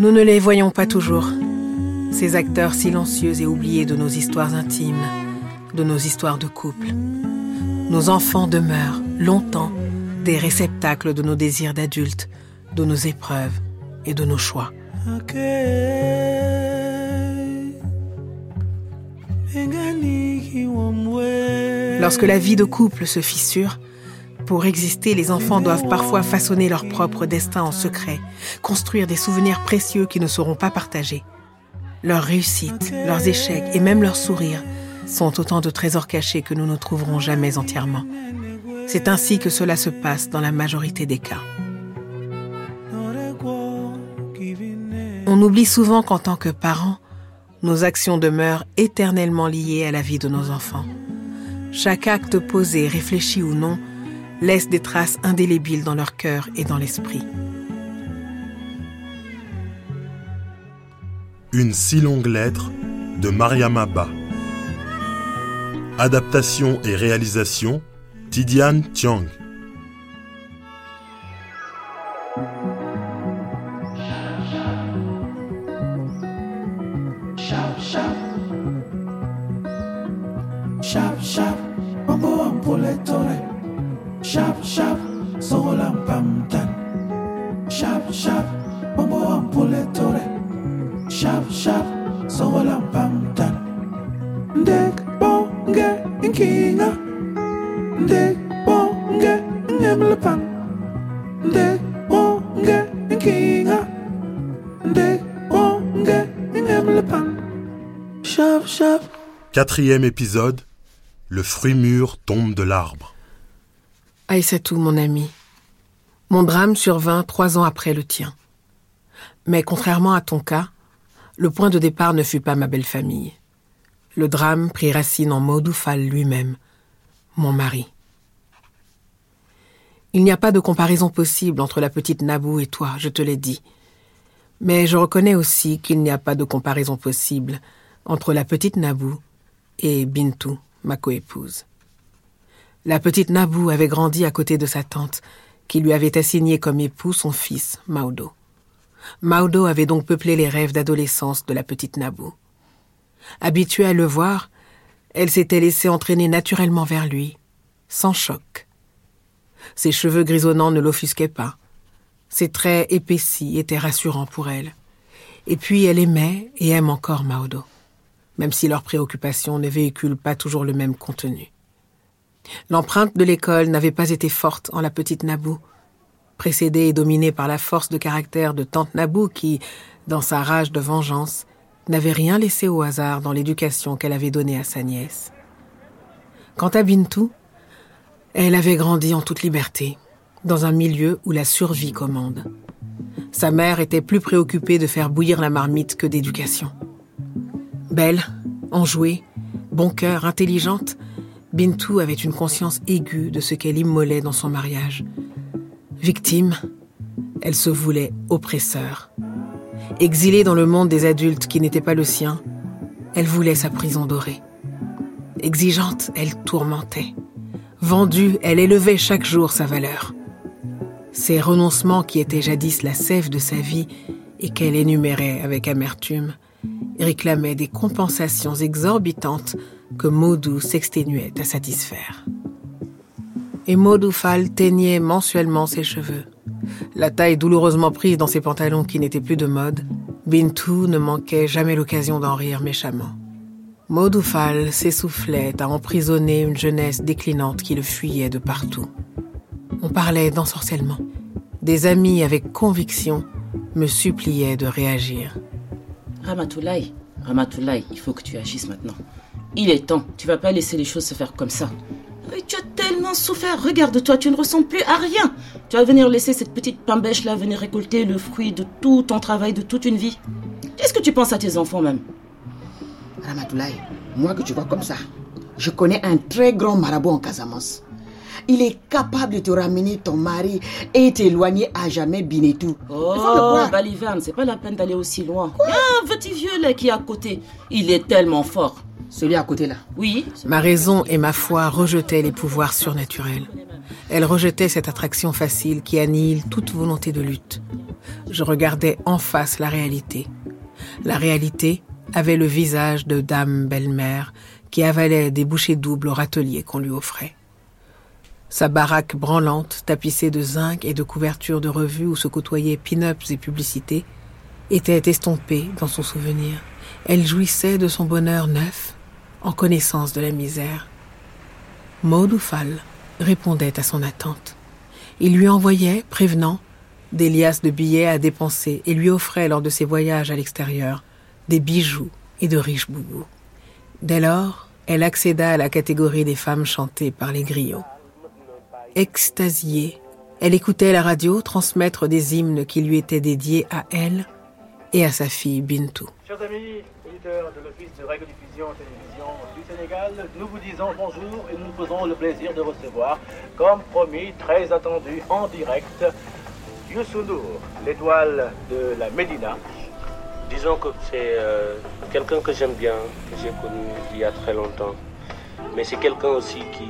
Nous ne les voyons pas toujours, ces acteurs silencieux et oubliés de nos histoires intimes, de nos histoires de couple. Nos enfants demeurent longtemps des réceptacles de nos désirs d'adultes, de nos épreuves et de nos choix. Lorsque la vie de couple se fissure, pour exister, les enfants doivent parfois façonner leur propre destin en secret, construire des souvenirs précieux qui ne seront pas partagés. Leurs réussites, leurs échecs et même leurs sourires sont autant de trésors cachés que nous ne trouverons jamais entièrement. C'est ainsi que cela se passe dans la majorité des cas. On oublie souvent qu'en tant que parents, nos actions demeurent éternellement liées à la vie de nos enfants. Chaque acte posé, réfléchi ou non, laisse des traces indélébiles dans leur cœur et dans l'esprit. Une si longue lettre de Mariama Ba. Adaptation et réalisation Tidiane Tiang. Bonge inkinga. Bonge bonge inkinga. Bonge. Quatrième épisode. Le fruit mûr tombe de l'arbre. Aïssatou, mon ami, mon drame survint trois ans après le tien. Mais contrairement à ton cas, le point de départ ne fut pas ma belle famille. Le drame prit racine en Maudoufal lui-même, mon mari. Il n'y a pas de comparaison possible entre la petite Nabou et toi, je te l'ai dit. Mais je reconnais aussi qu'il n'y a pas de comparaison possible entre la petite Nabou et Bintou, ma coépouse. La petite Nabou avait grandi à côté de sa tante, qui lui avait assigné comme époux son fils, Maudo. Maudo avait donc peuplé les rêves d'adolescence de la petite Nabou. Habituée à le voir, elle s'était laissée entraîner naturellement vers lui, sans choc. Ses cheveux grisonnants ne l'offusquaient pas. Ses traits épaissis étaient rassurants pour elle. Et puis elle aimait et aime encore Maudo même si leurs préoccupations ne véhiculent pas toujours le même contenu. L'empreinte de l'école n'avait pas été forte en la petite Nabou, précédée et dominée par la force de caractère de tante Nabou qui, dans sa rage de vengeance, n'avait rien laissé au hasard dans l'éducation qu'elle avait donnée à sa nièce. Quant à Bintou, elle avait grandi en toute liberté, dans un milieu où la survie commande. Sa mère était plus préoccupée de faire bouillir la marmite que d'éducation. Belle, enjouée, bon cœur, intelligente, Bintou avait une conscience aiguë de ce qu'elle immolait dans son mariage. Victime, elle se voulait oppresseur. Exilée dans le monde des adultes qui n'était pas le sien, elle voulait sa prison dorée. Exigeante, elle tourmentait. Vendue, elle élevait chaque jour sa valeur. Ces renoncements qui étaient jadis la sève de sa vie et qu'elle énumérait avec amertume réclamait des compensations exorbitantes que Maudou s'exténuait à satisfaire. Et Maudou Fall teignait mensuellement ses cheveux. La taille douloureusement prise dans ses pantalons qui n'étaient plus de mode, Bintou ne manquait jamais l'occasion d'en rire méchamment. Maudou Fall s'essoufflait à emprisonner une jeunesse déclinante qui le fuyait de partout. On parlait d'ensorcellement. Des amis avec conviction me suppliaient de réagir. Ramatoulaye, Ramatoulaye, il faut que tu agisses maintenant. Il est temps, tu vas pas laisser les choses se faire comme ça. Mais tu tellement souffert, regarde-toi, tu ne ressens plus à rien. Tu vas venir laisser cette petite pambèche là venir récolter le fruit de tout ton travail de toute une vie. Qu'est-ce que tu penses à tes enfants même? Ramatoulaye, moi que tu vois comme ça, je connais un très grand marabout en Casamance. Il est capable de te ramener ton mari et t'éloigner à jamais Binetou. Oh, Baliverne, c'est pas la peine d'aller aussi loin. Il y a un petit vieux là qui est à côté. Il est tellement fort. Celui à côté là Oui. Ma raison et ma foi rejetaient les pouvoirs surnaturels. Elle rejetait cette attraction facile qui annihile toute volonté de lutte. Je regardais en face la réalité. La réalité avait le visage de dame belle-mère qui avalait des bouchées doubles au râtelier qu'on lui offrait. Sa baraque branlante, tapissée de zinc et de couvertures de revues où se côtoyaient pin-ups et publicités, était estompée dans son souvenir. Elle jouissait de son bonheur neuf, en connaissance de la misère. Maud répondait à son attente. Il lui envoyait, prévenant, des liasses de billets à dépenser et lui offrait lors de ses voyages à l'extérieur des bijoux et de riches boubous. Dès lors, elle accéda à la catégorie des femmes chantées par les griots. Extasiée, elle écoutait la radio transmettre des hymnes qui lui étaient dédiés à elle et à sa fille Bintou. De l'Office de radiodiffusion télévision du Sénégal, nous vous disons bonjour et nous faisons le plaisir de recevoir, comme promis, très attendu en direct, Youssou l'étoile de la Médina. Disons que c'est euh, quelqu'un que j'aime bien, que j'ai connu il y a très longtemps. Mais c'est quelqu'un aussi qui,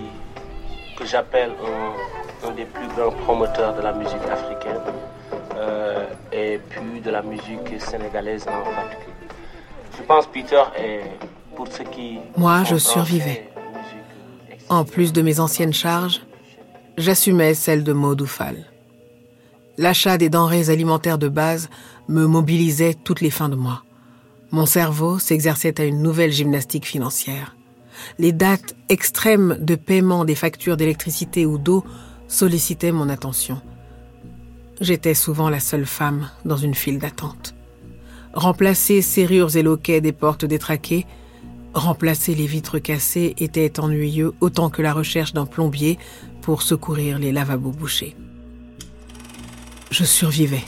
que j'appelle un, un des plus grands promoteurs de la musique africaine euh, et puis de la musique sénégalaise en particulier. Je pense Peter est pour ce qui... Moi, je survivais. En plus de mes anciennes charges, j'assumais celle de Maud Oufal. L'achat des denrées alimentaires de base me mobilisait toutes les fins de mois. Mon cerveau s'exerçait à une nouvelle gymnastique financière. Les dates extrêmes de paiement des factures d'électricité ou d'eau sollicitaient mon attention. J'étais souvent la seule femme dans une file d'attente. Remplacer serrures et loquets des portes détraquées, remplacer les vitres cassées était ennuyeux autant que la recherche d'un plombier pour secourir les lavabos bouchés. Je survivais.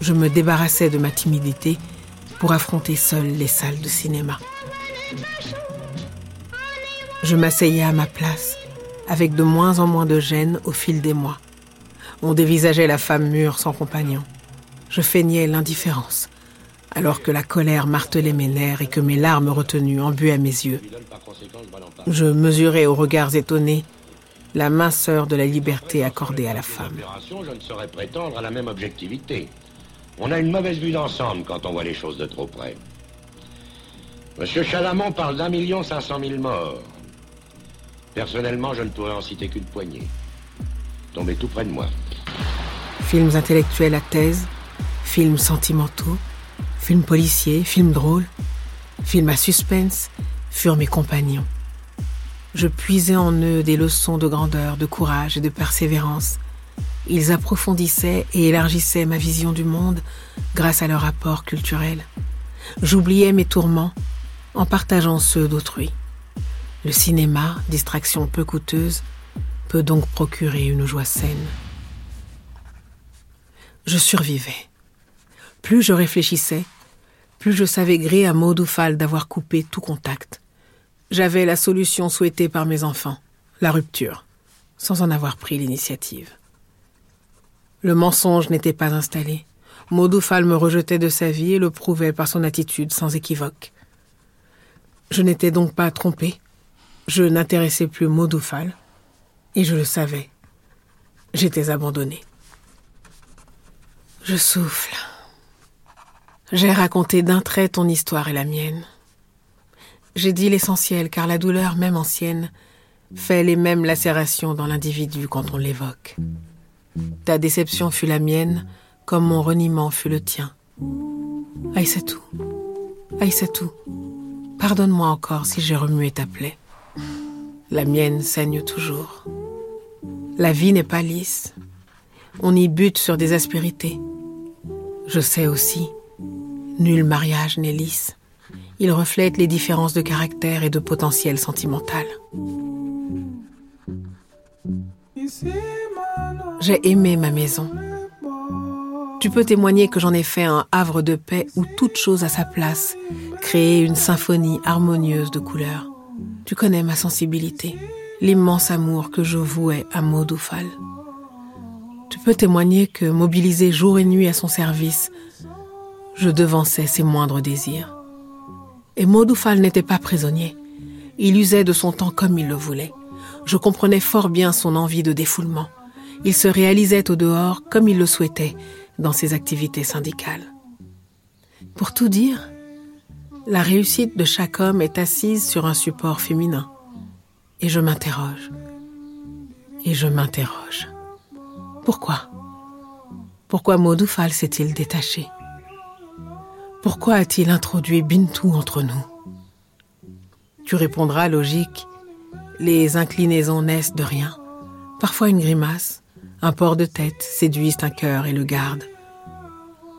Je me débarrassais de ma timidité pour affronter seule les salles de cinéma. Je m'asseyais à ma place, avec de moins en moins de gêne au fil des mois. On dévisageait la femme mûre sans compagnon. Je feignais l'indifférence, alors que la colère martelait mes nerfs et que mes larmes retenues embuaient mes yeux. Je mesurais aux regards étonnés la minceur de la liberté accordée à la femme. Je ne saurais prétendre à la même objectivité. On a une mauvaise vue d'ensemble quand on voit les choses de trop près. Monsieur Chalamont parle d'un million cinq cent mille morts. Personnellement, je ne pourrais en citer qu'une poignée. Tombez tout près de moi. Films intellectuels à thèse, films sentimentaux, films policiers, films drôles, films à suspense furent mes compagnons. Je puisais en eux des leçons de grandeur, de courage et de persévérance. Ils approfondissaient et élargissaient ma vision du monde grâce à leur apport culturel. J'oubliais mes tourments en partageant ceux d'autrui. Le cinéma, distraction peu coûteuse, peut donc procurer une joie saine. Je survivais. Plus je réfléchissais, plus je savais gré à Maud d'avoir coupé tout contact. J'avais la solution souhaitée par mes enfants, la rupture, sans en avoir pris l'initiative. Le mensonge n'était pas installé. Maudoufal me rejetait de sa vie et le prouvait par son attitude sans équivoque. Je n'étais donc pas trompé. Je n'intéressais plus Maudoufal. Et je le savais. J'étais abandonné. Je souffle. J'ai raconté d'un trait ton histoire et la mienne. J'ai dit l'essentiel car la douleur, même ancienne, fait les mêmes lacérations dans l'individu quand on l'évoque. Ta déception fut la mienne, comme mon reniement fut le tien. Aïssatou, Aïssatou, pardonne-moi encore si j'ai remué ta plaie. La mienne saigne toujours. La vie n'est pas lisse. On y bute sur des aspérités. Je sais aussi, nul mariage n'est lisse. Il reflète les différences de caractère et de potentiel sentimental. J'ai aimé ma maison. Tu peux témoigner que j'en ai fait un havre de paix où toute chose a sa place, créer une symphonie harmonieuse de couleurs. Tu connais ma sensibilité, l'immense amour que je vouais à Maudoufal. Tu peux témoigner que, mobilisé jour et nuit à son service, je devançais ses moindres désirs. Et Maudoufal n'était pas prisonnier. Il usait de son temps comme il le voulait. Je comprenais fort bien son envie de défoulement. Il se réalisait au dehors comme il le souhaitait, dans ses activités syndicales. Pour tout dire, la réussite de chaque homme est assise sur un support féminin. Et je m'interroge. Et je m'interroge. Pourquoi? Pourquoi Modoufal s'est-il détaché? Pourquoi a-t-il introduit Bintou entre nous Tu répondras logique. Les inclinaisons naissent de rien. Parfois une grimace, un port de tête séduisent un cœur et le gardent.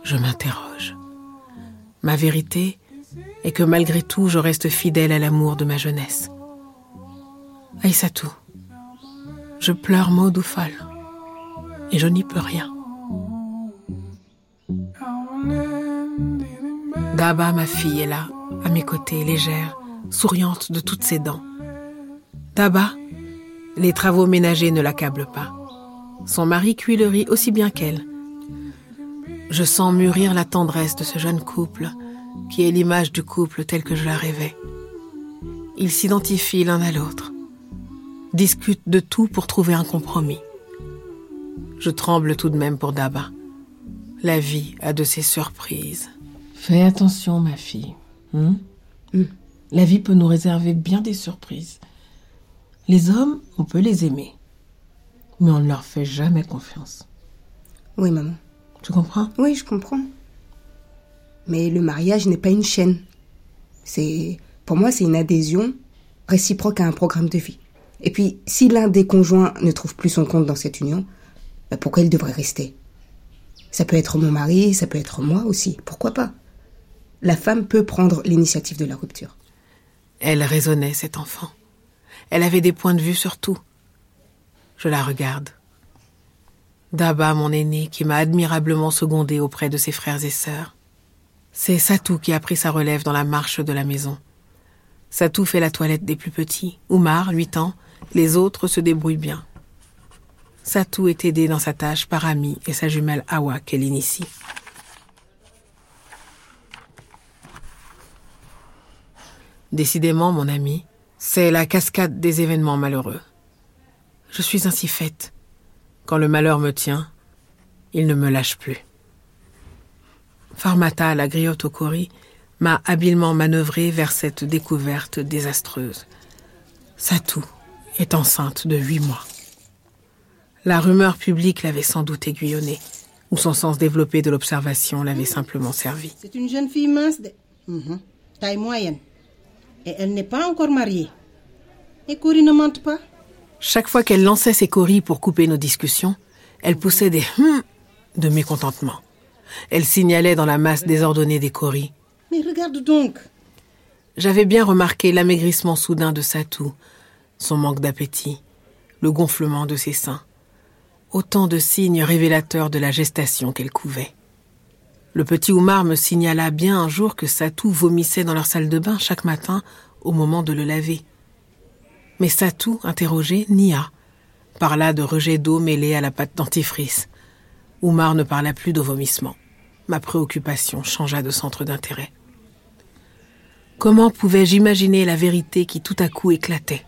Je m'interroge. Ma vérité est que malgré tout, je reste fidèle à l'amour de ma jeunesse. Aïssatou, je pleure maud ou et je n'y peux rien. Daba, ma fille, est là, à mes côtés, légère, souriante de toutes ses dents. Daba, les travaux ménagers ne l'accablent pas. Son mari cuit le riz aussi bien qu'elle. Je sens mûrir la tendresse de ce jeune couple, qui est l'image du couple tel que je la rêvais. Ils s'identifient l'un à l'autre, discutent de tout pour trouver un compromis. Je tremble tout de même pour Daba. La vie a de ses surprises. Fais attention, ma fille. hein? La vie peut nous réserver bien des surprises. Les hommes, on peut les aimer, mais on ne leur fait jamais confiance. Oui, maman. Tu comprends? Oui, je comprends. Mais le mariage n'est pas une chaîne. C'est, pour moi, c'est une adhésion réciproque à un programme de vie. Et puis, si l'un des conjoints ne trouve plus son compte dans cette union, bah, pourquoi il devrait rester? Ça peut être mon mari, ça peut être moi aussi. Pourquoi pas? La femme peut prendre l'initiative de la rupture. Elle raisonnait, cet enfant. Elle avait des points de vue sur tout. Je la regarde. Daba, mon aîné, qui m'a admirablement secondé auprès de ses frères et sœurs. C'est Satou qui a pris sa relève dans la marche de la maison. Satou fait la toilette des plus petits. Oumar, huit ans, les autres se débrouillent bien. Satou est aidé dans sa tâche par Ami et sa jumelle Awa qu'elle initie. Décidément, mon ami, c'est la cascade des événements malheureux. Je suis ainsi faite. Quand le malheur me tient, il ne me lâche plus. Farmata, la griotte au cori, m'a habilement manœuvré vers cette découverte désastreuse. Satou est enceinte de huit mois. La rumeur publique l'avait sans doute aiguillonnée, ou son sens développé de l'observation l'avait simplement servi. C'est une jeune fille mince Mhm. taille moyenne. Et elle n'est pas encore mariée. Et Cory ne mente pas. Chaque fois qu'elle lançait ses coris pour couper nos discussions, elle poussait des hum de mécontentement. Elle signalait dans la masse désordonnée des coris. Mais regarde donc. J'avais bien remarqué l'amaigrissement soudain de Satou, son manque d'appétit, le gonflement de ses seins. Autant de signes révélateurs de la gestation qu'elle couvait. Le petit Oumar me signala bien un jour que Satou vomissait dans leur salle de bain chaque matin au moment de le laver. Mais Satou, interrogé, nia. Parla de rejet d'eau mêlé à la pâte dentifrice. Oumar ne parla plus de vomissement. Ma préoccupation changea de centre d'intérêt. Comment pouvais-je imaginer la vérité qui tout à coup éclatait?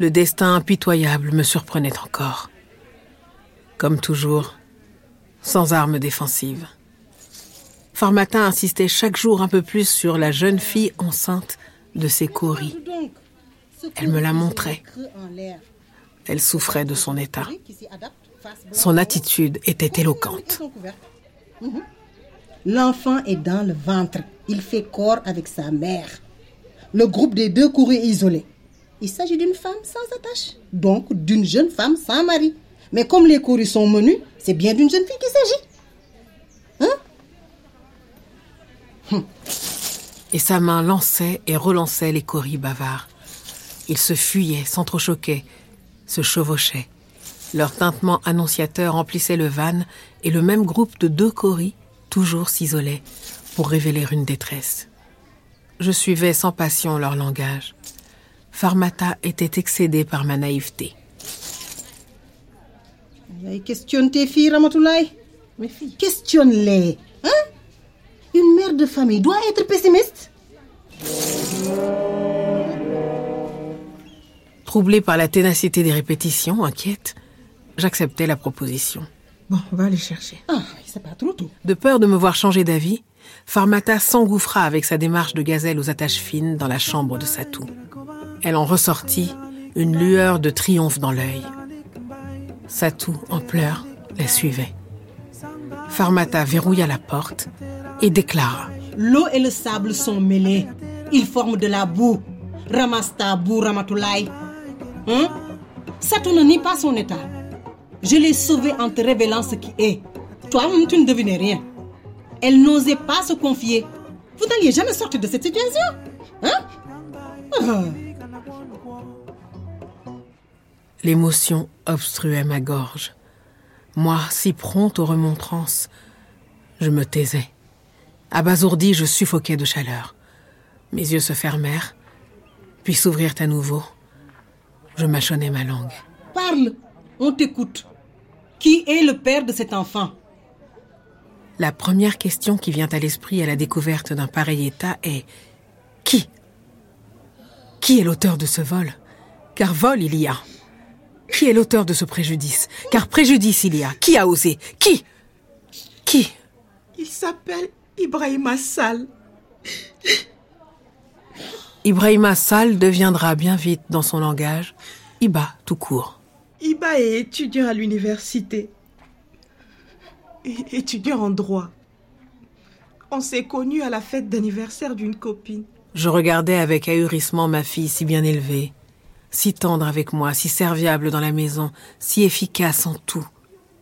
Le destin impitoyable me surprenait encore. Comme toujours, sans armes défensives. Farmatin insistait chaque jour un peu plus sur la jeune fille enceinte de ses coris. Elle me la montrait. Elle souffrait de son état. Son attitude était éloquente. Mhm. L'enfant est dans le ventre. Il fait corps avec sa mère. Le groupe des deux est isolé. Il s'agit d'une femme sans attache. Donc d'une jeune femme sans mari. Mais comme les courriers sont menus, c'est bien d'une jeune fille qu'il s'agit. Et sa main lançait et relançait les coris bavards. Ils se fuyaient, s'entrechoquaient, se chevauchaient. Leur tintement annonciateur emplissait le van et le même groupe de deux coris toujours s'isolait pour révéler une détresse. Je suivais sans passion leur langage. Farmata était excédé par ma naïveté. Questionne tes filles, Ramatoulaye. Mes filles. Questionne-les. Hein? Une mère de famille doit être pessimiste. Troublé par la ténacité des répétitions, inquiète, j'acceptais la proposition. Bon, on va aller chercher. Ah, c'est pas trop tôt. De peur de me voir changer d'avis, Farmata s'engouffra avec sa démarche de gazelle aux attaches fines dans la chambre de Satou. Elle en ressortit, une lueur de triomphe dans l'œil. Satou, en pleurs, la suivait. Farmata verrouilla la porte et déclara L'eau et le sable sont mêlés. Ils forment de la boue. Ramasse ta boue, Ramatoulaye. Hein? Satou ne nie pas son état. Je l'ai sauvée en te révélant ce qui est. Toi, tu ne devinais rien. Elle n'osait pas se confier. Vous n'alliez jamais sortir de cette situation. Hein? Ah. L'émotion obstruait ma gorge. Moi, si prompte aux remontrances, je me taisais. Abasourdi, je suffoquais de chaleur. Mes yeux se fermèrent, puis s'ouvrirent à nouveau. Je mâchonnais ma langue. Parle, on t'écoute. Qui est le père de cet enfant? La première question qui vient à l'esprit à la découverte d'un pareil état est qui? Qui est l'auteur de ce vol? Car vol il y a. Qui est l'auteur de ce préjudice? Car préjudice il y a. Qui a osé? Qui? Qui? Il s'appelle Ibrahima Sall. Ibrahima Sall deviendra bien vite dans son langage Iba tout court. Iba est étudiant à l'université. Et étudiant en droit. On s'est connus à la fête d'anniversaire d'une copine. Je regardais avec ahurissement ma fille si bien élevée, si tendre avec moi, si serviable dans la maison, si efficace en tout.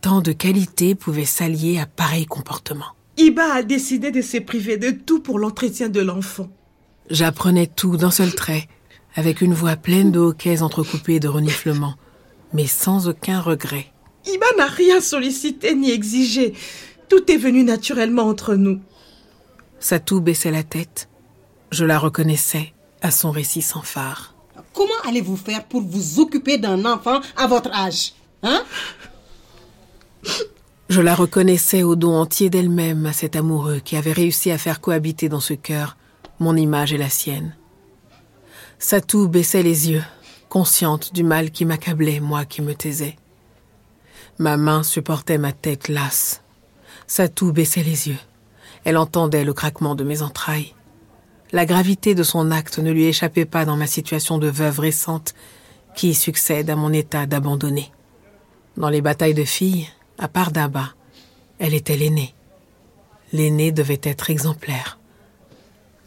Tant de qualités pouvaient s'allier à pareil comportement. Iba a décidé de se priver de tout pour l'entretien de l'enfant. J'apprenais tout d'un seul trait, avec une voix pleine de hoquets entrecoupés de reniflements, mais sans aucun regret. Iba n'a rien sollicité ni exigé. Tout est venu naturellement entre nous. Satou baissait la tête. Je la reconnaissais à son récit sans phare. Comment allez-vous faire pour vous occuper d'un enfant à votre âge Hein? Je la reconnaissais au don entier d'elle-même à cet amoureux qui avait réussi à faire cohabiter dans ce cœur mon image et la sienne. Satou baissait les yeux, consciente du mal qui m'accablait, moi qui me taisais. Ma main supportait ma tête lasse. Satou baissait les yeux. Elle entendait le craquement de mes entrailles. La gravité de son acte ne lui échappait pas dans ma situation de veuve récente qui succède à mon état d'abandonné. Dans les batailles de filles, à part d'Abba, elle était l'aînée. L'aînée devait être exemplaire.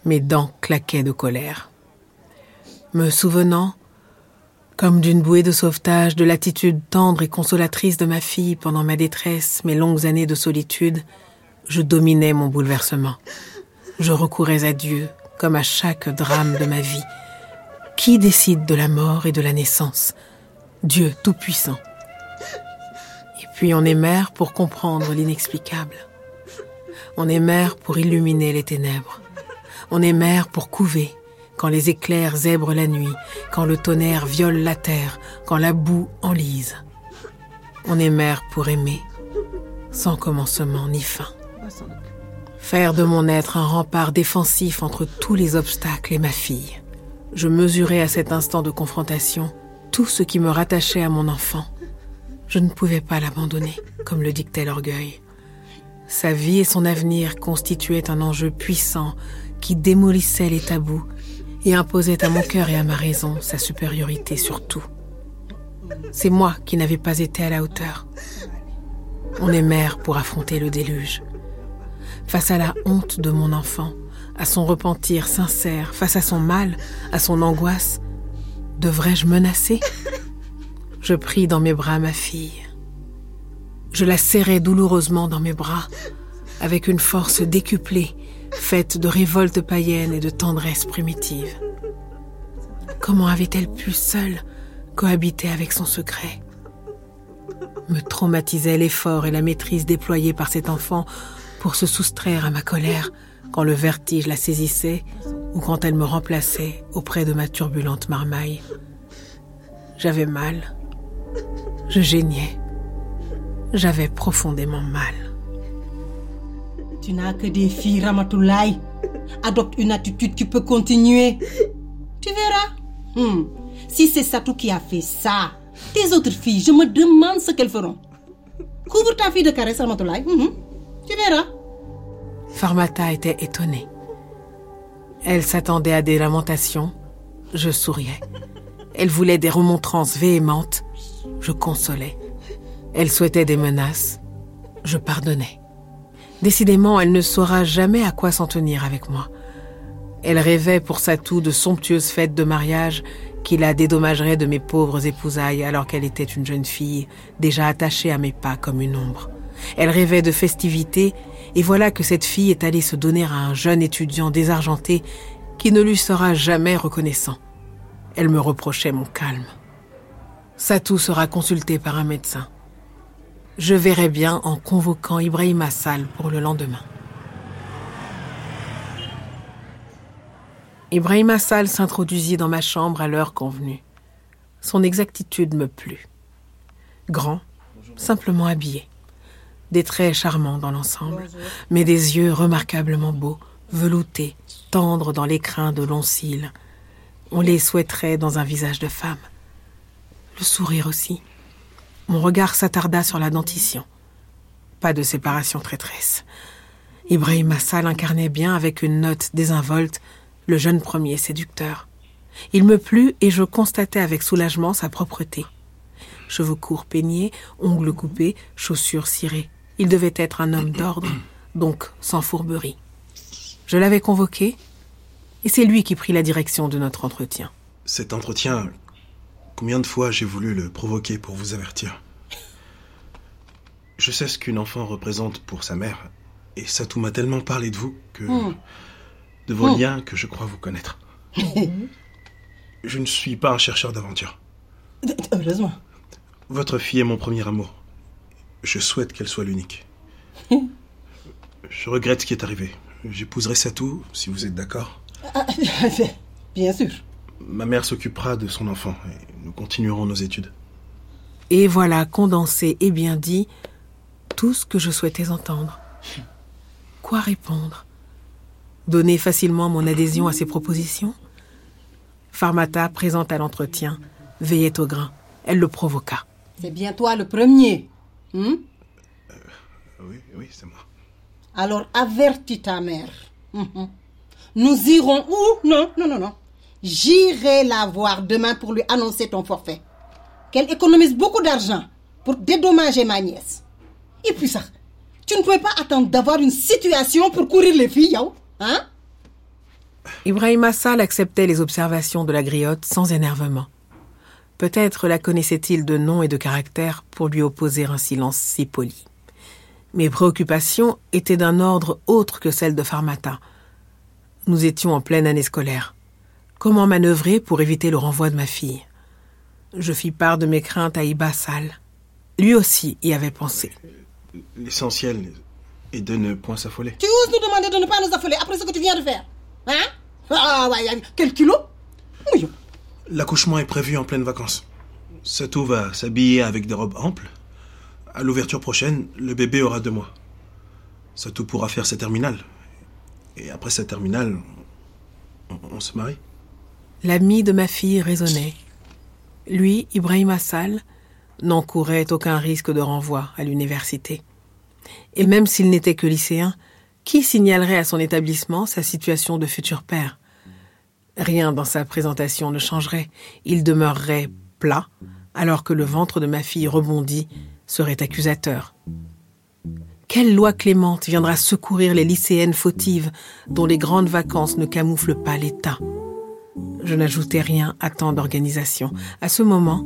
Mes dents claquaient de colère. Me souvenant, comme d'une bouée de sauvetage, de l'attitude tendre et consolatrice de ma fille pendant ma détresse, mes longues années de solitude, je dominais mon bouleversement. Je recourais à Dieu, comme à chaque drame de ma vie. Qui décide de la mort et de la naissance? Dieu Tout-Puissant. Puis on est mère pour comprendre l'inexplicable. On est mère pour illuminer les ténèbres. On est mère pour couver quand les éclairs zèbrent la nuit, quand le tonnerre viole la terre, quand la boue enlise. On est mère pour aimer, sans commencement ni fin. Faire de mon être un rempart défensif entre tous les obstacles et ma fille. Je mesurais à cet instant de confrontation tout ce qui me rattachait à mon enfant. Je ne pouvais pas l'abandonner, comme le dictait l'orgueil. Sa vie et son avenir constituaient un enjeu puissant qui démolissait les tabous et imposait à mon cœur et à ma raison sa supériorité sur tout. C'est moi qui n'avais pas été à la hauteur. On est mère pour affronter le déluge. Face à la honte de mon enfant, à son repentir sincère, face à son mal, à son angoisse, devrais-je menacer? Je pris dans mes bras ma fille. Je la serrai douloureusement dans mes bras, avec une force décuplée, faite de révolte païenne et de tendresse primitive. Comment avait-elle pu seule cohabiter avec son secret? Me traumatisait l'effort et la maîtrise déployés par cet enfant pour se soustraire à ma colère quand le vertige la saisissait ou quand elle me remplaçait auprès de ma turbulente marmaille. J'avais mal. Je geignais. J'avais profondément mal. Tu n'as que des filles, Ramatoulaye. Adopte une attitude qui peut continuer. Tu verras. Hmm. Si c'est Satou qui a fait ça, tes autres filles, je me demande ce qu'elles feront. Couvre ta fille de caresses, Ramatoulaye. Mhm. Tu verras. Farmata était étonnée. Elle s'attendait à des lamentations. Je souriais. Elle voulait des remontrances véhémentes. Je consolais. Elle souhaitait des menaces. Je pardonnais. Décidément, elle ne saura jamais à quoi s'en tenir avec moi. Elle rêvait pour sa toux de somptueuses fêtes de mariage qui la dédommageraient de mes pauvres épousailles alors qu'elle était une jeune fille, déjà attachée à mes pas comme une ombre. Elle rêvait de festivités, et voilà que cette fille est allée se donner à un jeune étudiant désargenté qui ne lui sera jamais reconnaissant. Elle me reprochait mon calme. Satou sera consulté par un médecin. Je verrai bien en convoquant Ibrahim Assal pour le lendemain. Ibrahim Assal s'introduisit dans ma chambre à l'heure convenue. Son exactitude me plut. Grand, simplement habillé. Des traits charmants dans l'ensemble, mais des yeux remarquablement beaux, veloutés, tendres dans l'écrin de longs cils. On les souhaiterait dans un visage de femme. Le sourire aussi. Mon regard s'attarda sur la dentition. Pas de séparation traîtresse. Ibrahim Assal incarnait bien avec une note désinvolte le jeune premier séducteur. Il me plut et je constatai avec soulagement sa propreté. Cheveux courts peignés, ongles coupés, chaussures cirées. Il devait être un homme d'ordre, donc sans fourberie. Je l'avais convoqué, et c'est lui qui prit la direction de notre entretien. Cet entretien, combien de fois j'ai voulu le provoquer pour vous avertir Je sais ce qu'une enfant représente pour sa mère, et Satou m'a tellement parlé de vous que... Hmm. de vos Hmm. liens que je crois vous connaître. Je ne suis pas un chercheur d'aventure. Heureusement. Votre fille est mon premier amour. Je souhaite qu'elle soit l'unique. Je regrette ce qui est arrivé. J'épouserai Satou, si vous êtes d'accord. Ah, Bien sûr. Ma mère s'occupera de son enfant et nous continuerons nos études. Et voilà condensé et bien dit tout ce que je souhaitais entendre. Quoi répondre? Donner facilement mon adhésion à ses propositions? Farmata, présente à l'entretien, veillait au grain. Elle le provoqua. C'est bien toi le premier. Hmm? Oui, oui, c'est moi. Alors avertis ta mère. Mhm. Nous irons où? Non, non, non, non. J'irai la voir demain pour lui annoncer ton forfait. Qu'elle économise beaucoup d'argent pour dédommager ma nièce. Et puis ça, tu ne pouvais pas attendre d'avoir une situation pour courir les filles, hein? hein? Ibrahim Assal acceptait les observations de la griotte sans énervement. Peut-être la connaissait-il de nom et de caractère pour lui opposer un silence si poli. Mes préoccupations étaient d'un ordre autre que celles de Farmata. Nous étions en pleine année scolaire. Comment manœuvrer pour éviter le renvoi de ma fille? Je fis part de mes craintes à Iba Sal. Lui aussi y avait pensé. L'essentiel est de ne point s'affoler. Tu oses nous demander de ne pas nous affoler après ce que tu viens de faire Hein? Ah ouais, quel kilo Oui. L'accouchement est prévu en pleines vacances. Satou va s'habiller avec des robes amples. À l'ouverture prochaine, le bébé aura deux mois. Satou pourra faire sa terminale. Et après sa terminale, on, on se marie. L'ami de ma fille raisonnait. Lui, Ibrahim Assal, n'encourait aucun risque de renvoi à l'université. Et même s'il n'était que lycéen, qui signalerait à son établissement sa situation de futur père? Rien dans sa présentation ne changerait. Il demeurerait plat, alors que le ventre de ma fille rebondi serait accusateur. Quelle loi clémente viendra secourir les lycéennes fautives dont les grandes vacances ne camouflent pas l'État? Je n'ajoutais rien à tant d'organisation. À ce moment,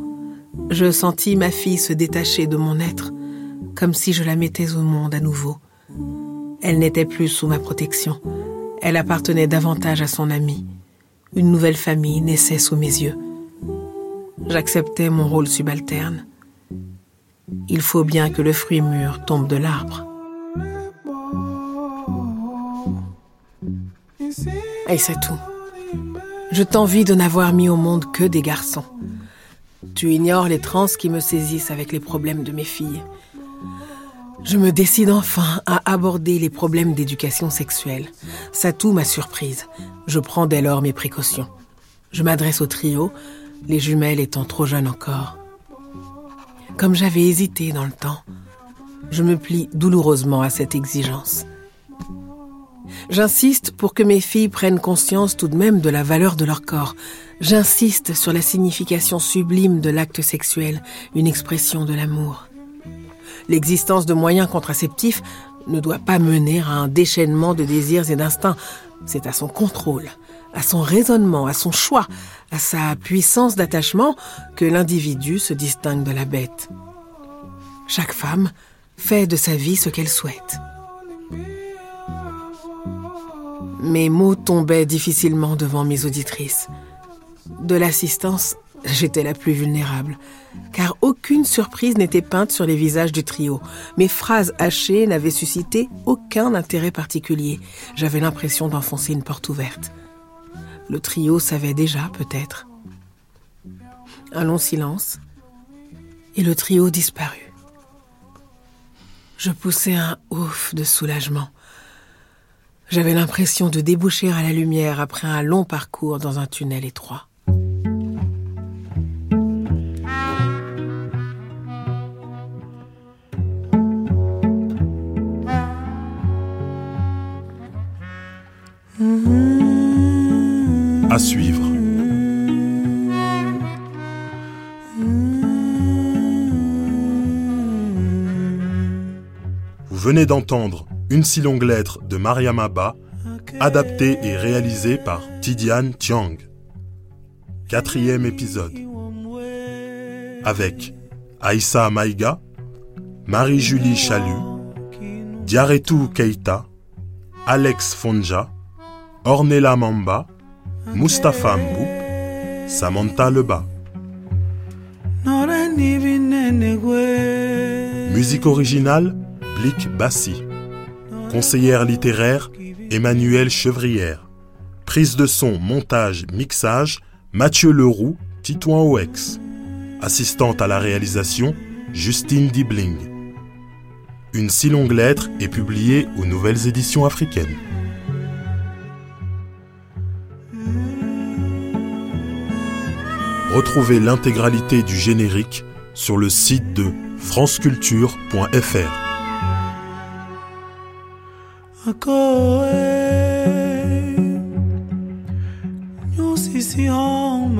je sentis ma fille se détacher de mon être, comme si je la mettais au monde à nouveau. Elle n'était plus sous ma protection. Elle appartenait davantage à son ami. Une nouvelle famille naissait sous mes yeux. J'acceptais mon rôle subalterne. Il faut bien que le fruit mûr tombe de l'arbre. Et c'est tout. Je t'envie de n'avoir mis au monde que des garçons. Tu ignores les transes qui me saisissent avec les problèmes de mes filles. Je me décide enfin à aborder les problèmes d'éducation sexuelle. Satou m'a surprise. Je prends dès lors mes précautions. Je m'adresse au trio, les jumelles étant trop jeunes encore. Comme j'avais hésité dans le temps, Je me plie douloureusement à cette exigence. J'insiste pour que mes filles prennent conscience tout de même de la valeur de leur corps. J'insiste sur la signification sublime de l'acte sexuel, une expression de l'amour. L'existence de moyens contraceptifs ne doit pas mener à un déchaînement de désirs et d'instincts. C'est à son contrôle, à son raisonnement, à son choix, à sa puissance d'attachement que l'individu se distingue de la bête. Chaque femme fait de sa vie ce qu'elle souhaite. Mes mots tombaient difficilement devant mes auditrices. De l'assistance, j'étais la plus vulnérable, car aucune surprise n'était peinte sur les visages du trio. Mes phrases hachées n'avaient suscité aucun intérêt particulier. J'avais l'impression d'enfoncer une porte ouverte. Le trio savait déjà, peut-être. Un long silence, et le trio disparut. Je poussai un ouf de soulagement. J'avais l'impression de déboucher à la lumière après un long parcours dans un tunnel étroit. À suivre. Vous venez d'entendre Une si longue lettre de Mariam Abba, adaptée et réalisée par Tidiane Tiang. Quatrième épisode. Avec Aïssa Maïga, Marie-Julie Chalut, Diaretou Keita, Alex Fonja, Ornella Mamba, Mustapha Mboup, Samantha Lebas. Musique originale, Blick Bassi. Conseillère littéraire, Emmanuel Chevrière. Prise de son, montage, mixage, Mathieu Leroux, Titouan OX. Assistante à la réalisation, Justine Dibling. Une si longue lettre est publiée aux Nouvelles Éditions africaines. Retrouvez l'intégralité du générique sur le site de franceculture.fr. go away. You see, see, home,